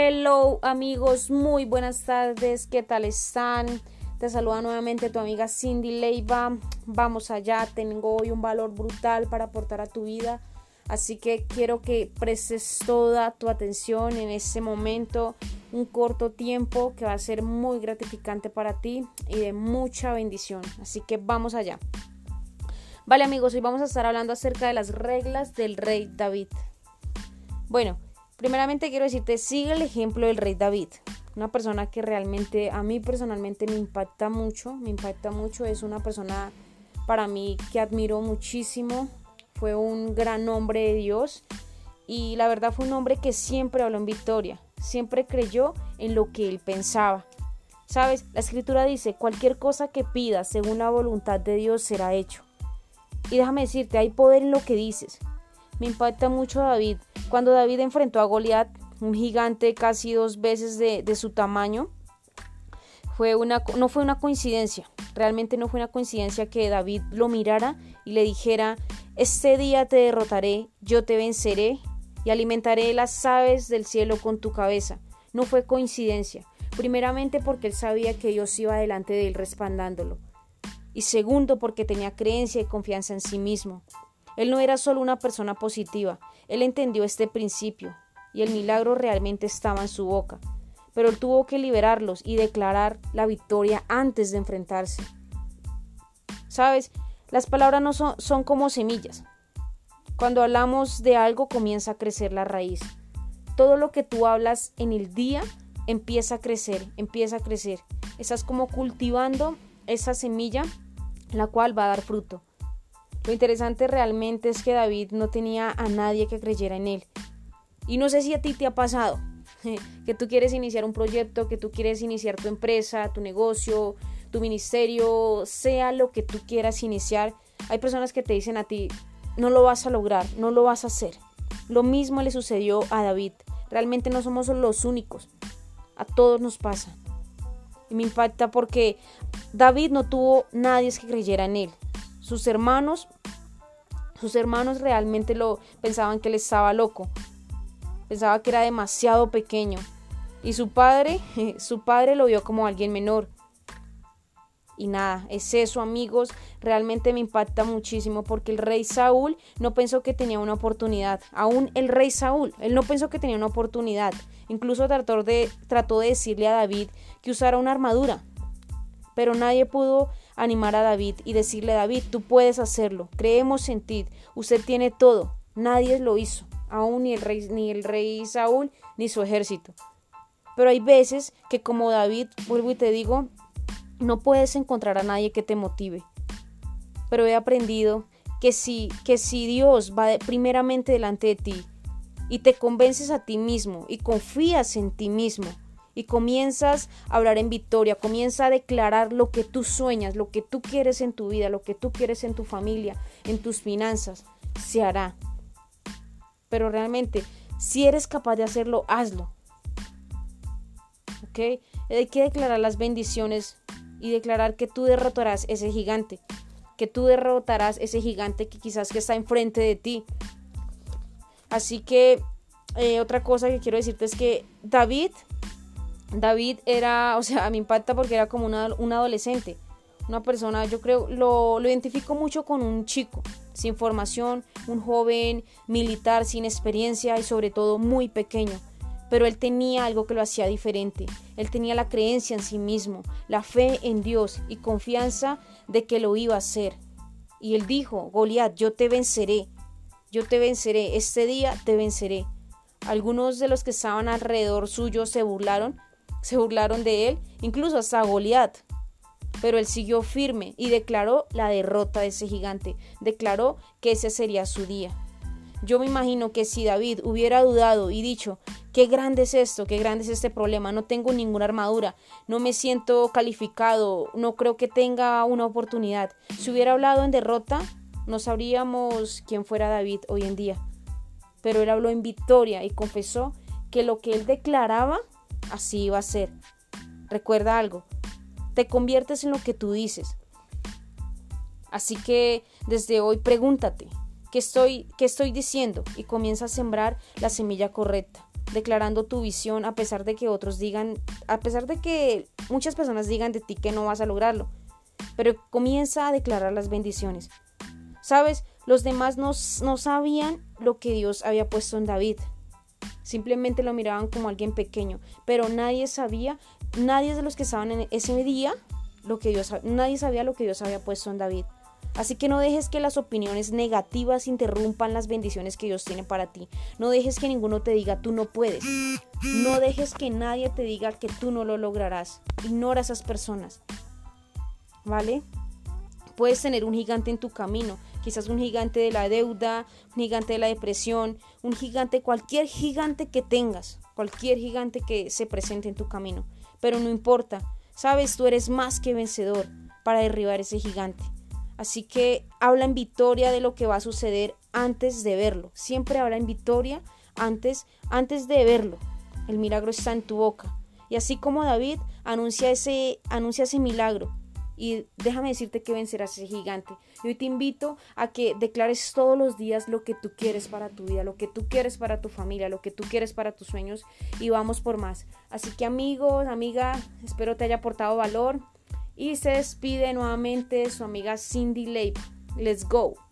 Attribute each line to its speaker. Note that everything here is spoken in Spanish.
Speaker 1: Hello amigos, muy buenas tardes, ¿qué tal están? Te saluda nuevamente tu amiga Cindy Leiva. Vamos allá, tengo hoy un valor brutal para aportar a tu vida. Así que quiero que prestes toda tu atención en este momento, un corto tiempo que va a ser muy gratificante para ti y de mucha bendición. Así que vamos allá. Vale amigos, hoy vamos a estar hablando acerca de las reglas del rey David. Bueno, primeramente quiero decirte, sigue el ejemplo del rey David. Una persona que realmente a mí personalmente me impacta mucho, me impacta mucho, es una persona para mí que admiro muchísimo, fue un gran hombre de Dios y la verdad fue un hombre que siempre habló en victoria, siempre creyó en lo que él pensaba. Sabes, la escritura dice, cualquier cosa que pidas según la voluntad de Dios será hecho. Y déjame decirte, hay poder en lo que dices. Me impacta mucho David. Cuando David enfrentó a Goliat, un gigante casi dos veces de, su tamaño, fue una, no fue una coincidencia. Realmente no fue una coincidencia que David lo mirara y le dijera, este día te derrotaré, yo te venceré y alimentaré las aves del cielo con tu cabeza. No fue coincidencia. Primeramente porque él sabía que Dios iba delante de él respaldándolo. Y segundo porque tenía creencia y confianza en sí mismo. Él no era solo una persona positiva, él entendió este principio, y el milagro realmente estaba en su boca. Pero él tuvo que liberarlos y declarar la victoria antes de enfrentarse. Sabes, las palabras no son, como semillas. Cuando hablamos de algo comienza a crecer la raíz. Todo lo que tú hablas en el día empieza a crecer, empieza a crecer. Estás como cultivando esa semilla la cual va a dar fruto. Lo interesante realmente es que David no tenía a nadie que creyera en él. Y no sé si a ti te ha pasado que tú quieres iniciar un proyecto, que tú quieres iniciar tu empresa, tu negocio, tu ministerio, sea lo que tú quieras iniciar, hay personas que te dicen a ti, no lo vas a lograr, no lo vas a hacer. Lo mismo le sucedió a David. Realmente no somos los únicos. A todos nos pasa. Y me impacta porque David no tuvo nadie que creyera en él. Sus hermanos, sus hermanos realmente lo pensaban que él estaba loco. Pensaba que era demasiado pequeño. Y su padre, su padre lo vio como alguien menor. Y nada, es eso amigos, realmente me impacta muchísimo porque el rey Saúl no pensó que tenía una oportunidad, aún el rey Saúl, él no pensó que tenía una oportunidad, incluso trató de, trató de decirle a David que usara una armadura, pero nadie pudo animar a David y decirle David, tú puedes hacerlo, creemos en ti, usted tiene todo, nadie lo hizo, aún ni el rey, ni el rey Saúl ni su ejército. Pero hay veces que como David, vuelvo y te digo, no puedes encontrar a nadie que te motive. Pero he aprendido que si, que si Dios va primeramente delante de ti y te convences a ti mismo y confías en ti mismo y comienzas a hablar en victoria, comienza a declarar lo que tú sueñas, lo que tú quieres en tu vida, lo que tú quieres en tu familia, en tus finanzas, se hará. Pero realmente, si eres capaz de hacerlo, hazlo. ¿Ok? Hay que declarar las bendiciones y declarar que tú derrotarás ese gigante, que tú derrotarás ese gigante que quizás que está enfrente de ti. Así que eh, otra cosa que quiero decirte es que David, David era, o sea, me impacta porque era como una, un adolescente, una persona, yo creo, lo, lo identifico mucho con un chico, sin formación, un joven militar sin experiencia y sobre todo muy pequeño pero él tenía algo que lo hacía diferente. Él tenía la creencia en sí mismo, la fe en Dios y confianza de que lo iba a hacer. Y él dijo, Goliat, yo te venceré, yo te venceré, este día te venceré. Algunos de los que estaban alrededor suyo se burlaron, se burlaron de él, incluso hasta Goliat. Pero él siguió firme y declaró la derrota de ese gigante, declaró que ese sería su día. Yo me imagino que si David hubiera dudado y dicho, qué grande es esto, qué grande es este problema, no tengo ninguna armadura, no me siento calificado, no creo que tenga una oportunidad. Si hubiera hablado en derrota, no sabríamos quién fuera David hoy en día. Pero él habló en victoria y confesó que lo que él declaraba, así iba a ser. Recuerda algo, te conviertes en lo que tú dices. Así que desde hoy pregúntate, ¿qué estoy, qué estoy diciendo? Y comienza a sembrar la semilla correcta. declarando tu visión a pesar de que otros digan, a pesar de que muchas personas digan de ti que no vas a lograrlo. Pero comienza a declarar las bendiciones. Sabes, los demás no, no sabían lo que Dios había puesto en David. Simplemente lo miraban como alguien pequeño, pero nadie sabía, nadie de los que estaban en ese día, lo que Dios, nadie sabía lo que Dios había puesto en David. Así que no dejes que las opiniones negativas interrumpan las bendiciones que Dios tiene para ti. No dejes que ninguno te diga tú no puedes. No dejes que nadie te diga que tú no lo lograrás. Ignora a esas personas. ¿Vale? Puedes tener un gigante en tu camino, quizás un gigante de la deuda, un gigante de la depresión, un gigante, cualquier gigante que tengas, cualquier gigante que se presente en tu camino. Pero no importa, sabes, tú eres más que vencedor para derribar ese gigante. Así que habla en victoria de lo que va a suceder antes de verlo. Siempre habla en victoria antes, antes de verlo. El milagro está en tu boca. Y así como David anuncia ese, anuncia ese milagro. Y déjame decirte que vencerás ese gigante. Y hoy te invito a que declares todos los días lo que tú quieres para tu vida, lo que tú quieres para tu familia, lo que tú quieres para tus sueños. Y vamos por más. Así que amigos, amiga, espero te haya aportado valor. Y se despide nuevamente su amiga Cindy Leiva. Let's go.